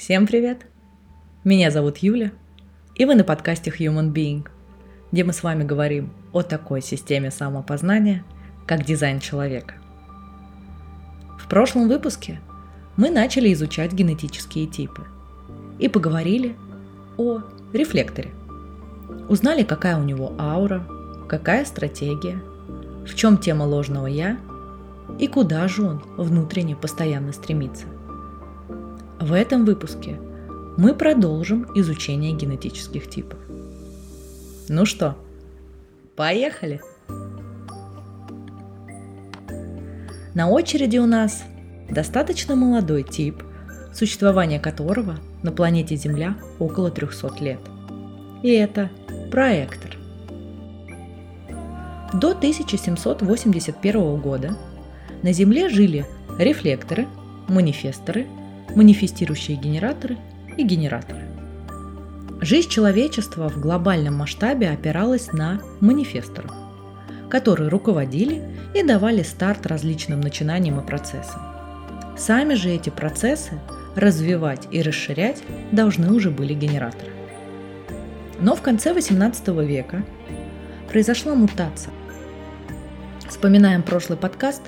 Всем привет! Меня зовут Юля, и вы на подкасте Human Being, где мы с вами говорим о такой системе самопознания, как дизайн человека. В прошлом выпуске мы начали изучать генетические типы и поговорили о рефлекторе. Узнали, какая у него аура, какая стратегия, в чем тема ложного «я» и куда же он внутренне постоянно стремится – в этом выпуске мы продолжим изучение генетических типов. Ну что, поехали! На очереди у нас достаточно молодой тип, существование которого на планете Земля около 300 лет. И это проектор. До 1781 года на Земле жили рефлекторы, манифесторы – манифестирующие генераторы и генераторы. Жизнь человечества в глобальном масштабе опиралась на манифесторов, которые руководили и давали старт различным начинаниям и процессам. Сами же эти процессы развивать и расширять должны уже были генераторы. Но в конце XVIII века произошла мутация. Вспоминаем прошлый подкаст,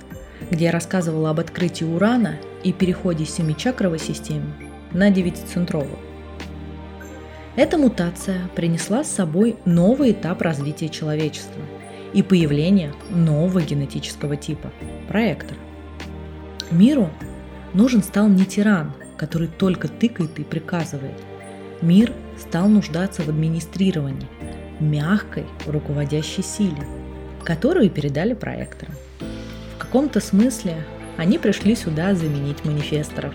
где я рассказывала об открытии урана и переходе семичакровой системы на девятицентровую. Эта мутация принесла с собой новый этап развития человечества и появление нового генетического типа – проектора. Миру нужен стал не тиран, который только тыкает и приказывает. Мир стал нуждаться в администрировании, мягкой руководящей силе, которую передали проекторам. В каком-то смысле они пришли сюда заменить манифесторов.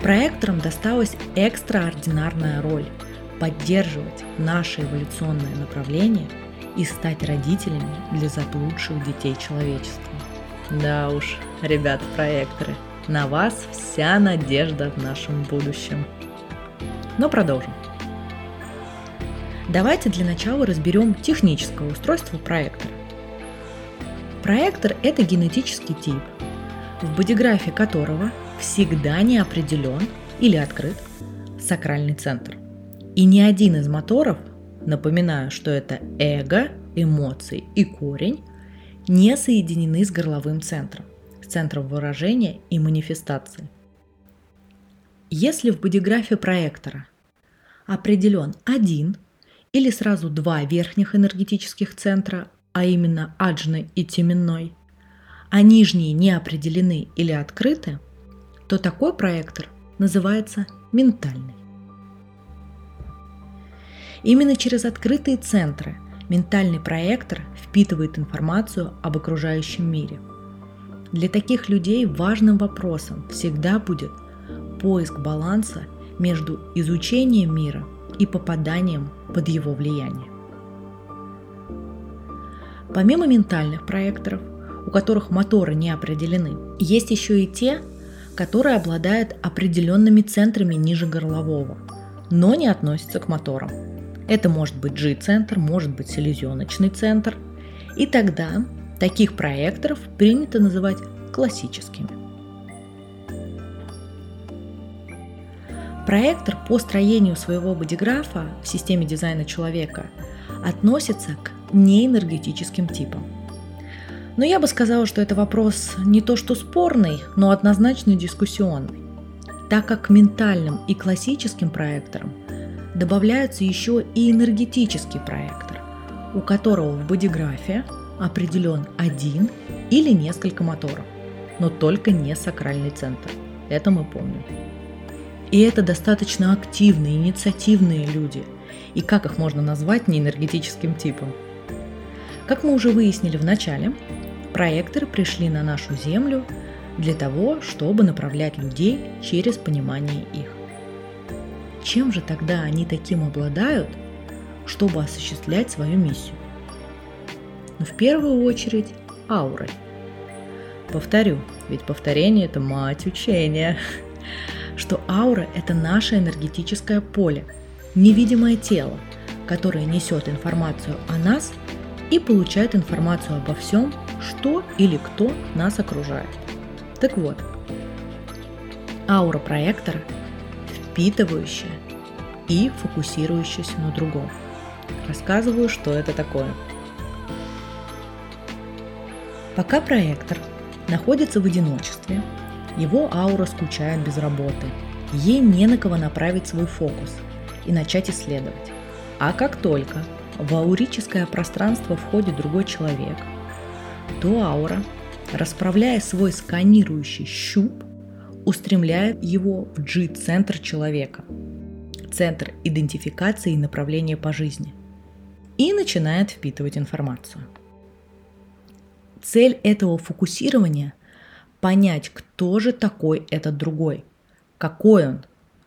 Проекторам досталась экстраординарная роль – поддерживать наше эволюционное направление и стать родителями для заблудших детей человечества. Да уж, ребята-проекторы, на вас вся надежда в нашем будущем. Но продолжим. Давайте для начала разберем техническое устройство проектора. Проектор – это генетический тип, в бодиграфе которого всегда не определен или открыт сакральный центр. И ни один из моторов, напоминаю, что это эго, эмоции и корень, не соединены с горловым центром, с центром выражения и манифестации. Если в бодиграфе проектора определен один или сразу два верхних энергетических центра, а именно аджны и теменной, а нижние не определены или открыты, то такой проектор называется ментальный. Именно через открытые центры ментальный проектор впитывает информацию об окружающем мире. Для таких людей важным вопросом всегда будет поиск баланса между изучением мира и попаданием под его влияние. Помимо ментальных проекторов, у которых моторы не определены, есть еще и те, которые обладают определенными центрами ниже горлового, но не относятся к моторам. Это может быть G-центр, может быть селезеночный центр. И тогда таких проекторов принято называть классическими. Проектор по строению своего бодиграфа в системе дизайна человека относится к неэнергетическим типам. Но я бы сказала, что это вопрос не то что спорный, но однозначно дискуссионный, так как к ментальным и классическим проекторам добавляется еще и энергетический проектор, у которого в бодиграфе определен один или несколько моторов, но только не сакральный центр. Это мы помним. И это достаточно активные, инициативные люди. И как их можно назвать неэнергетическим типом? Как мы уже выяснили в начале, проекторы пришли на нашу Землю для того, чтобы направлять людей через понимание их. Чем же тогда они таким обладают, чтобы осуществлять свою миссию? Ну, в первую очередь, аурой. Повторю, ведь повторение – это мать учения, что аура – это наше энергетическое поле, невидимое тело, которое несет информацию о нас и получает информацию обо всем, что или кто нас окружает. Так вот, Аура проектора впитывающая и фокусирующаяся на другом. Рассказываю, что это такое. Пока проектор находится в одиночестве, его аура скучает без работы. Ей не на кого направить свой фокус и начать исследовать. А как только в аурическое пространство входит другой человек, то аура, расправляя свой сканирующий щуп, устремляет его в G-центр человека, центр идентификации и направления по жизни, и начинает впитывать информацию. Цель этого фокусирования – понять, кто же такой этот другой, какой он,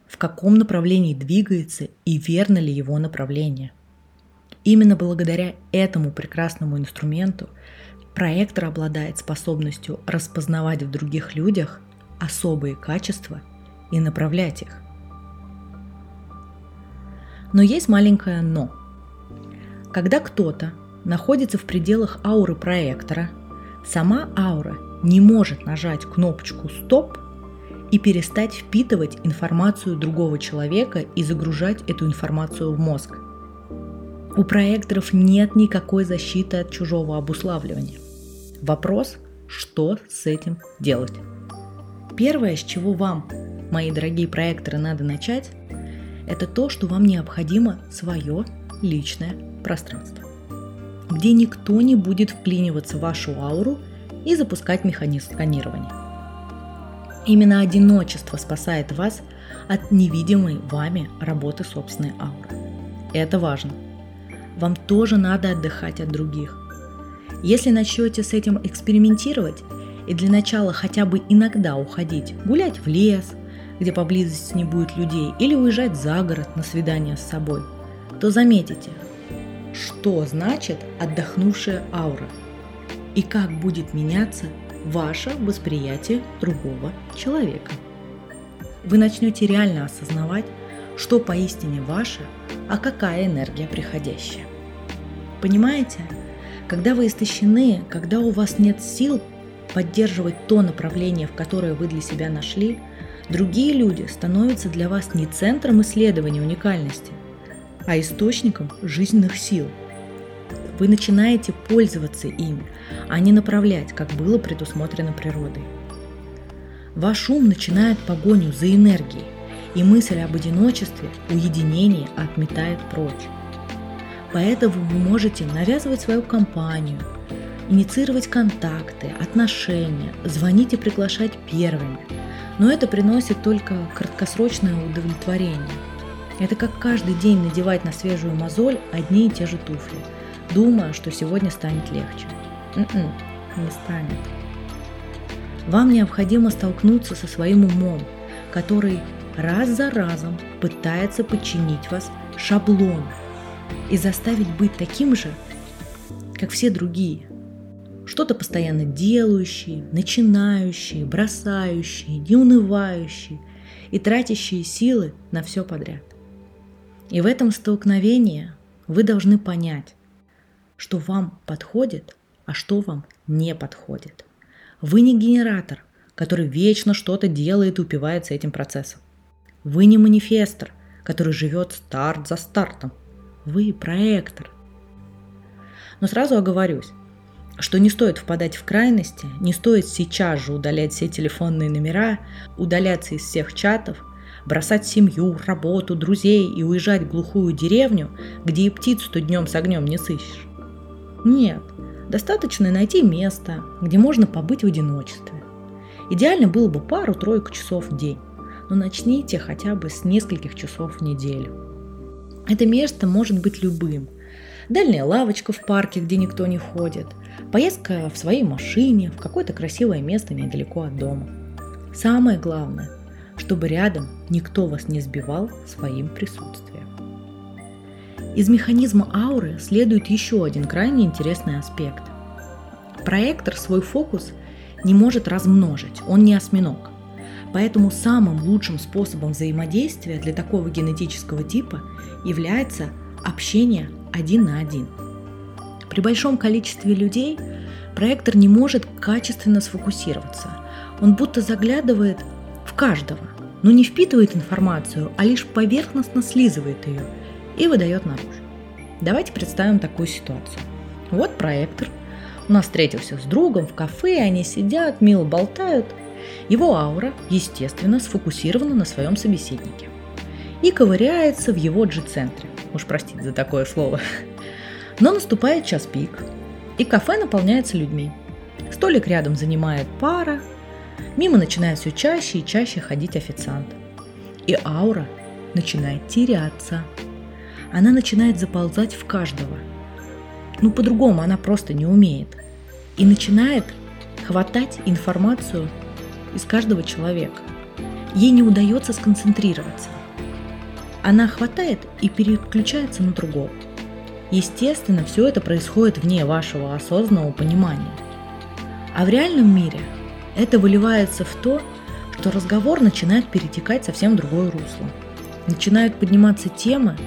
в каком направлении двигается и верно ли его направление. Именно благодаря этому прекрасному инструменту проектор обладает способностью распознавать в других людях особые качества и направлять их. Но есть маленькое «но». Когда кто-то находится в пределах ауры проектора, сама аура не может нажать кнопочку «Стоп» и перестать впитывать информацию другого человека и загружать эту информацию в мозг. У проекторов нет никакой защиты от чужого обуславливания. Вопрос, что с этим делать? Первое, с чего вам, мои дорогие проекторы, надо начать, это то, что вам необходимо свое личное пространство, где никто не будет вклиниваться в вашу ауру и запускать механизм сканирования. Именно одиночество спасает вас от невидимой вами работы собственной ауры. Это важно. Вам тоже надо отдыхать от других. Если начнете с этим экспериментировать, и для начала хотя бы иногда уходить, гулять в лес, где поблизости не будет людей, или уезжать за город на свидание с собой, то заметите, что значит отдохнувшая аура и как будет меняться ваше восприятие другого человека. Вы начнете реально осознавать, что поистине ваше, а какая энергия приходящая. Понимаете? Когда вы истощены, когда у вас нет сил поддерживать то направление, в которое вы для себя нашли, другие люди становятся для вас не центром исследования уникальности, а источником жизненных сил. Вы начинаете пользоваться ими, а не направлять, как было предусмотрено природой. Ваш ум начинает погоню за энергией, и мысль об одиночестве, уединении отметает прочь. Поэтому вы можете навязывать свою компанию – инициировать контакты, отношения, звонить и приглашать первыми. Но это приносит только краткосрочное удовлетворение. Это как каждый день надевать на свежую мозоль одни и те же туфли, думая, что сегодня станет легче. М-м, не станет. Вам необходимо столкнуться со своим умом, который раз за разом пытается подчинить вас шаблону и заставить быть таким же, как все другие – что-то постоянно делающие, начинающие, бросающие, неунывающие и тратящие силы на все подряд. И в этом столкновении вы должны понять, что вам подходит, а что вам не подходит. Вы не генератор, который вечно что-то делает и упивается этим процессом. Вы не манифестор, который живет старт за стартом. Вы проектор. Но сразу оговорюсь, что не стоит впадать в крайности, не стоит сейчас же удалять все телефонные номера, удаляться из всех чатов, бросать семью, работу, друзей и уезжать в глухую деревню, где и птицу-то днем с огнем не сыщешь. Нет, достаточно найти место, где можно побыть в одиночестве. Идеально было бы пару-тройку часов в день, но начните хотя бы с нескольких часов в неделю. Это место может быть любым. Дальняя лавочка в парке, где никто не ходит – Поездка в своей машине в какое-то красивое место недалеко от дома. Самое главное, чтобы рядом никто вас не сбивал своим присутствием. Из механизма ауры следует еще один крайне интересный аспект. Проектор свой фокус не может размножить, он не осьминог. Поэтому самым лучшим способом взаимодействия для такого генетического типа является общение один на один – при большом количестве людей проектор не может качественно сфокусироваться. Он будто заглядывает в каждого, но не впитывает информацию, а лишь поверхностно слизывает ее и выдает наружу. Давайте представим такую ситуацию. Вот проектор. У нас встретился с другом в кафе, они сидят, мило болтают. Его аура, естественно, сфокусирована на своем собеседнике и ковыряется в его G-центре. Уж простите за такое слово. Но наступает час пик, и кафе наполняется людьми. Столик рядом занимает пара, мимо начинает все чаще и чаще ходить официант. И аура начинает теряться. Она начинает заползать в каждого. Ну, по-другому она просто не умеет. И начинает хватать информацию из каждого человека. Ей не удается сконцентрироваться. Она хватает и переключается на другого. Естественно, все это происходит вне вашего осознанного понимания. А в реальном мире это выливается в то, что разговор начинает перетекать совсем в другое русло. Начинают подниматься темы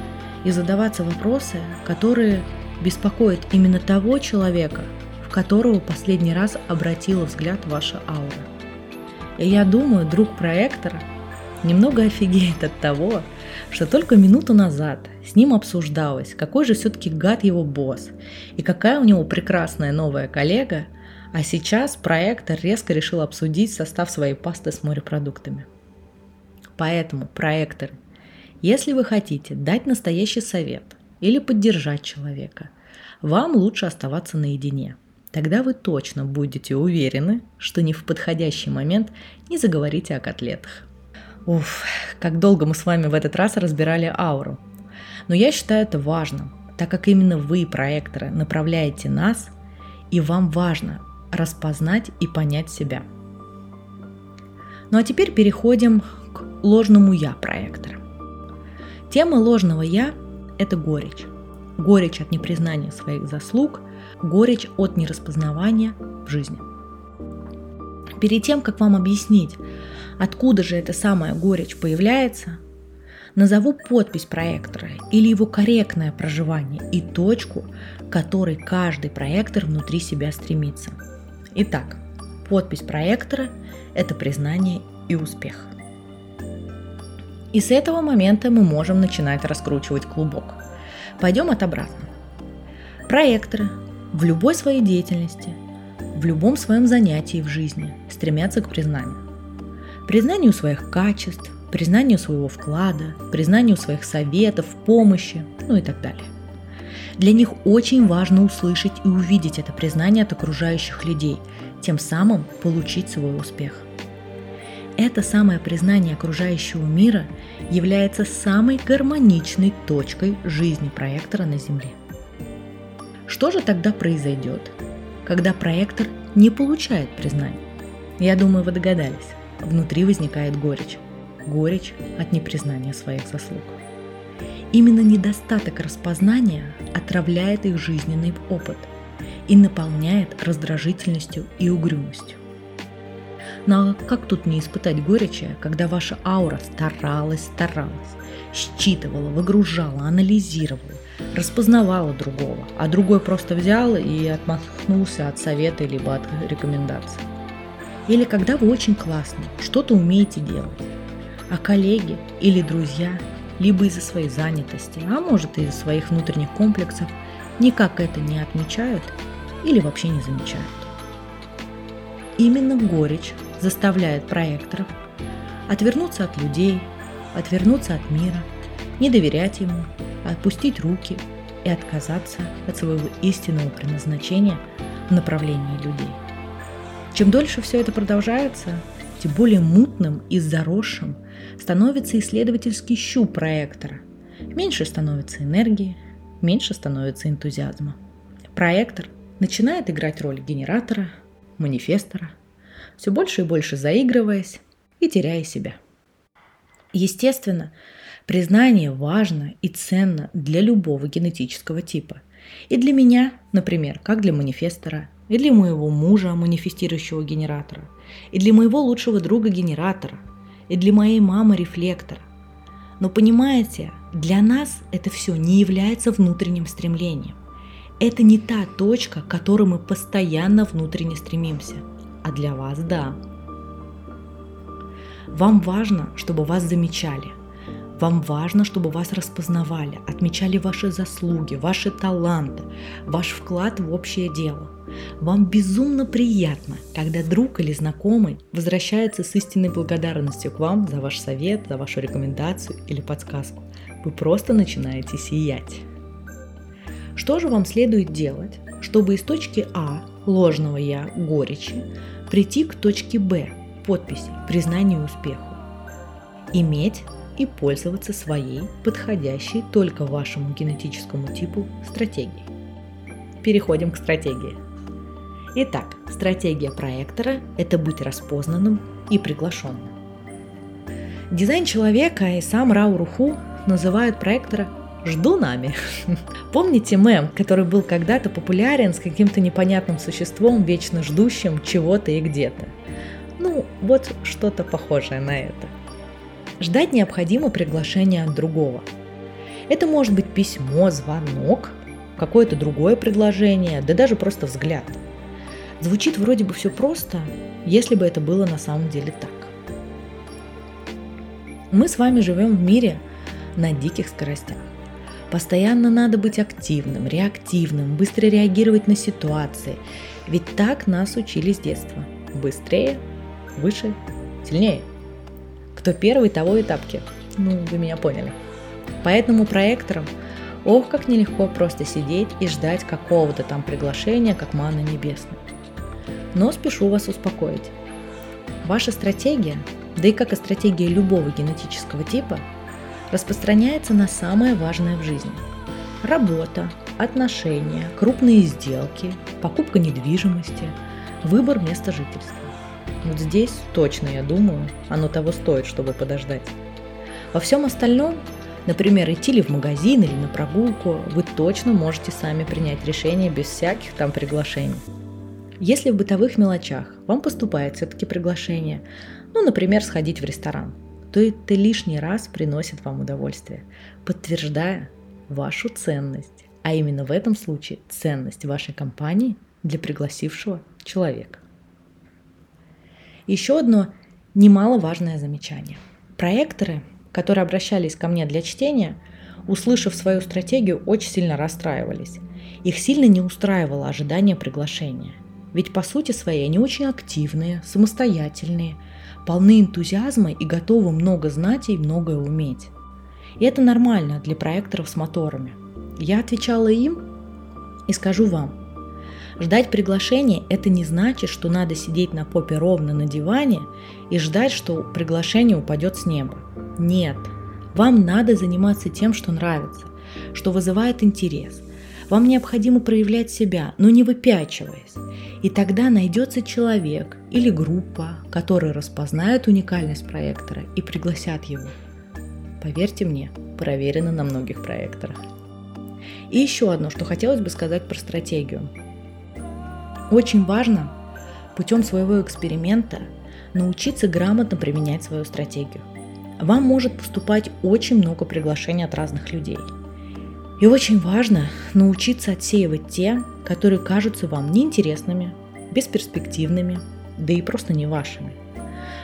и задаваться вопросы, которые беспокоят именно того человека, в которого последний раз обратила взгляд ваша аура. И я думаю, друг проектора немного офигеет от того, что только минуту назад с ним обсуждалось, какой же все-таки гад его босс и какая у него прекрасная новая коллега, а сейчас проектор резко решил обсудить состав своей пасты с морепродуктами. Поэтому, проектор, если вы хотите дать настоящий совет или поддержать человека, вам лучше оставаться наедине. Тогда вы точно будете уверены, что не в подходящий момент не заговорите о котлетах. Уф, как долго мы с вами в этот раз разбирали ауру. Но я считаю это важным, так как именно вы, проекторы, направляете нас, и вам важно распознать и понять себя. Ну а теперь переходим к ложному «я» проектора. Тема ложного «я» – это горечь. Горечь от непризнания своих заслуг, горечь от нераспознавания в жизни. Перед тем, как вам объяснить, Откуда же эта самая горечь появляется? Назову подпись проектора или его корректное проживание и точку, к которой каждый проектор внутри себя стремится. Итак, подпись проектора – это признание и успех. И с этого момента мы можем начинать раскручивать клубок. Пойдем от обратного. Проекторы в любой своей деятельности, в любом своем занятии в жизни стремятся к признанию признанию своих качеств, признанию своего вклада, признанию своих советов, помощи, ну и так далее. Для них очень важно услышать и увидеть это признание от окружающих людей, тем самым получить свой успех. Это самое признание окружающего мира является самой гармоничной точкой жизни проектора на Земле. Что же тогда произойдет, когда проектор не получает признания? Я думаю, вы догадались внутри возникает горечь. Горечь от непризнания своих заслуг. Именно недостаток распознания отравляет их жизненный опыт и наполняет раздражительностью и угрюмостью. Но как тут не испытать горечи, когда ваша аура старалась, старалась, считывала, выгружала, анализировала, распознавала другого, а другой просто взял и отмахнулся от совета либо от рекомендаций. Или когда вы очень классно, что-то умеете делать, а коллеги или друзья либо из-за своей занятости, а может из-за своих внутренних комплексов никак это не отмечают или вообще не замечают. Именно горечь заставляет проекторов отвернуться от людей, отвернуться от мира, не доверять ему, отпустить руки и отказаться от своего истинного предназначения в направлении людей. Чем дольше все это продолжается, тем более мутным и заросшим становится исследовательский щуп проектора. Меньше становится энергии, меньше становится энтузиазма. Проектор начинает играть роль генератора, манифестора, все больше и больше заигрываясь и теряя себя. Естественно, признание важно и ценно для любого генетического типа. И для меня, например, как для манифестора, и для моего мужа, манифестирующего генератора, и для моего лучшего друга генератора, и для моей мамы рефлектора. Но понимаете, для нас это все не является внутренним стремлением. Это не та точка, к которой мы постоянно внутренне стремимся. А для вас – да. Вам важно, чтобы вас замечали. Вам важно, чтобы вас распознавали, отмечали ваши заслуги, ваши таланты, ваш вклад в общее дело. Вам безумно приятно, когда друг или знакомый возвращается с истинной благодарностью к вам за ваш совет, за вашу рекомендацию или подсказку. Вы просто начинаете сиять. Что же вам следует делать, чтобы из точки А, ложного «я», горечи, прийти к точке Б, подписи, признанию успеху? Иметь и пользоваться своей, подходящей только вашему генетическому типу стратегией. Переходим к стратегии. Итак, стратегия проектора – это быть распознанным и приглашенным. Дизайн человека и сам Рау Руху называют проектора «жду нами». Помните мем, который был когда-то популярен с каким-то непонятным существом, вечно ждущим чего-то и где-то? Ну, вот что-то похожее на это. Ждать необходимо приглашение от другого. Это может быть письмо, звонок, какое-то другое предложение, да даже просто взгляд. Звучит вроде бы все просто, если бы это было на самом деле так. Мы с вами живем в мире на диких скоростях. Постоянно надо быть активным, реактивным, быстро реагировать на ситуации. Ведь так нас учили с детства. Быстрее, выше, сильнее – кто первый, того и тапки. Ну, вы меня поняли. Поэтому проекторам ох, как нелегко просто сидеть и ждать какого-то там приглашения, как манна небесная. Но спешу вас успокоить. Ваша стратегия, да и как и стратегия любого генетического типа, распространяется на самое важное в жизни. Работа, отношения, крупные сделки, покупка недвижимости, выбор места жительства. Вот здесь точно, я думаю, оно того стоит, чтобы подождать. Во всем остальном, например, идти ли в магазин или на прогулку, вы точно можете сами принять решение без всяких там приглашений. Если в бытовых мелочах вам поступает все-таки приглашение, ну, например, сходить в ресторан, то это лишний раз приносит вам удовольствие, подтверждая вашу ценность, а именно в этом случае ценность вашей компании для пригласившего человека. Еще одно немаловажное замечание. Проекторы, которые обращались ко мне для чтения, услышав свою стратегию, очень сильно расстраивались. Их сильно не устраивало ожидание приглашения. Ведь по сути своей они очень активные, самостоятельные, полны энтузиазма и готовы много знать и многое уметь. И это нормально для проекторов с моторами. Я отвечала им и скажу вам, Ждать приглашения – это не значит, что надо сидеть на попе ровно на диване и ждать, что приглашение упадет с неба. Нет. Вам надо заниматься тем, что нравится, что вызывает интерес. Вам необходимо проявлять себя, но не выпячиваясь. И тогда найдется человек или группа, которые распознают уникальность проектора и пригласят его. Поверьте мне, проверено на многих проекторах. И еще одно, что хотелось бы сказать про стратегию – очень важно путем своего эксперимента научиться грамотно применять свою стратегию. Вам может поступать очень много приглашений от разных людей. И очень важно научиться отсеивать те, которые кажутся вам неинтересными, бесперспективными, да и просто не вашими.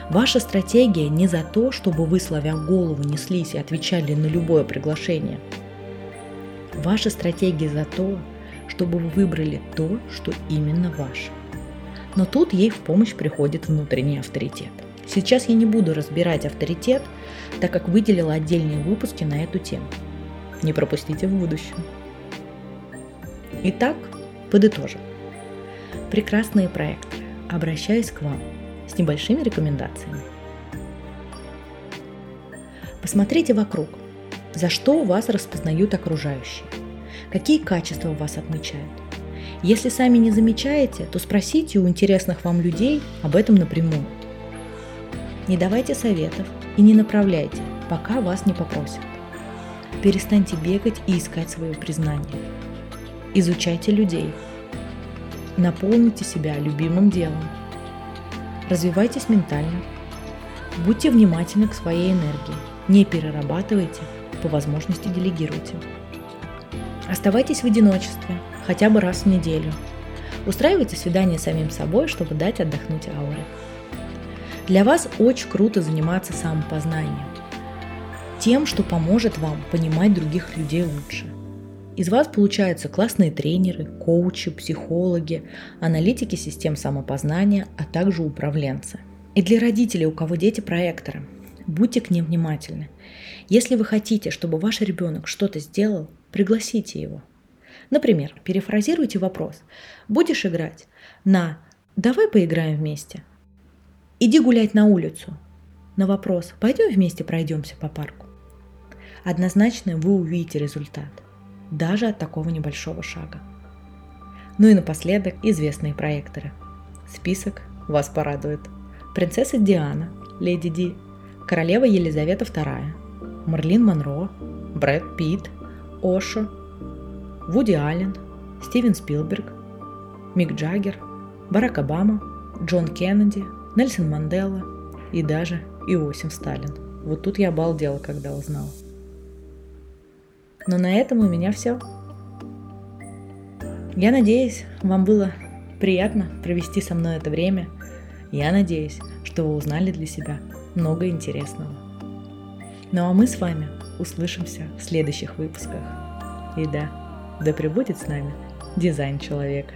Ваша стратегия не за то, чтобы вы, славя голову, неслись и отвечали на любое приглашение. Ваша стратегия за то, чтобы вы выбрали то, что именно ваше. Но тут ей в помощь приходит внутренний авторитет. Сейчас я не буду разбирать авторитет, так как выделила отдельные выпуски на эту тему. Не пропустите в будущем. Итак, подытожим. Прекрасные проекты. Обращаюсь к вам с небольшими рекомендациями. Посмотрите вокруг, за что вас распознают окружающие – Какие качества вас отмечают? Если сами не замечаете, то спросите у интересных вам людей об этом напрямую. Не давайте советов и не направляйте, пока вас не попросят. Перестаньте бегать и искать свое признание. Изучайте людей. Наполните себя любимым делом. Развивайтесь ментально. Будьте внимательны к своей энергии. Не перерабатывайте, по возможности делегируйте. Оставайтесь в одиночестве, хотя бы раз в неделю. Устраивайте свидание самим собой, чтобы дать отдохнуть ауре. Для вас очень круто заниматься самопознанием. Тем, что поможет вам понимать других людей лучше. Из вас получаются классные тренеры, коучи, психологи, аналитики систем самопознания, а также управленцы. И для родителей, у кого дети проекторы, будьте к ним внимательны. Если вы хотите, чтобы ваш ребенок что-то сделал, пригласите его. Например, перефразируйте вопрос. Будешь играть? На «Давай поиграем вместе». Иди гулять на улицу. На вопрос «Пойдем вместе пройдемся по парку». Однозначно вы увидите результат даже от такого небольшого шага. Ну и напоследок известные проекторы. Список вас порадует. Принцесса Диана, Леди Ди, королева Елизавета II, Марлин Монро, Брэд Питт, Ошо, Вуди Аллен, Стивен Спилберг, Мик Джаггер, Барак Обама, Джон Кеннеди, Нельсон Мандела и даже Иосиф Сталин. Вот тут я обалдела, когда узнала. Но на этом у меня все. Я надеюсь, вам было приятно провести со мной это время. Я надеюсь, что вы узнали для себя много интересного. Ну а мы с вами услышимся в следующих выпусках. И да, да пребудет с нами дизайн человека.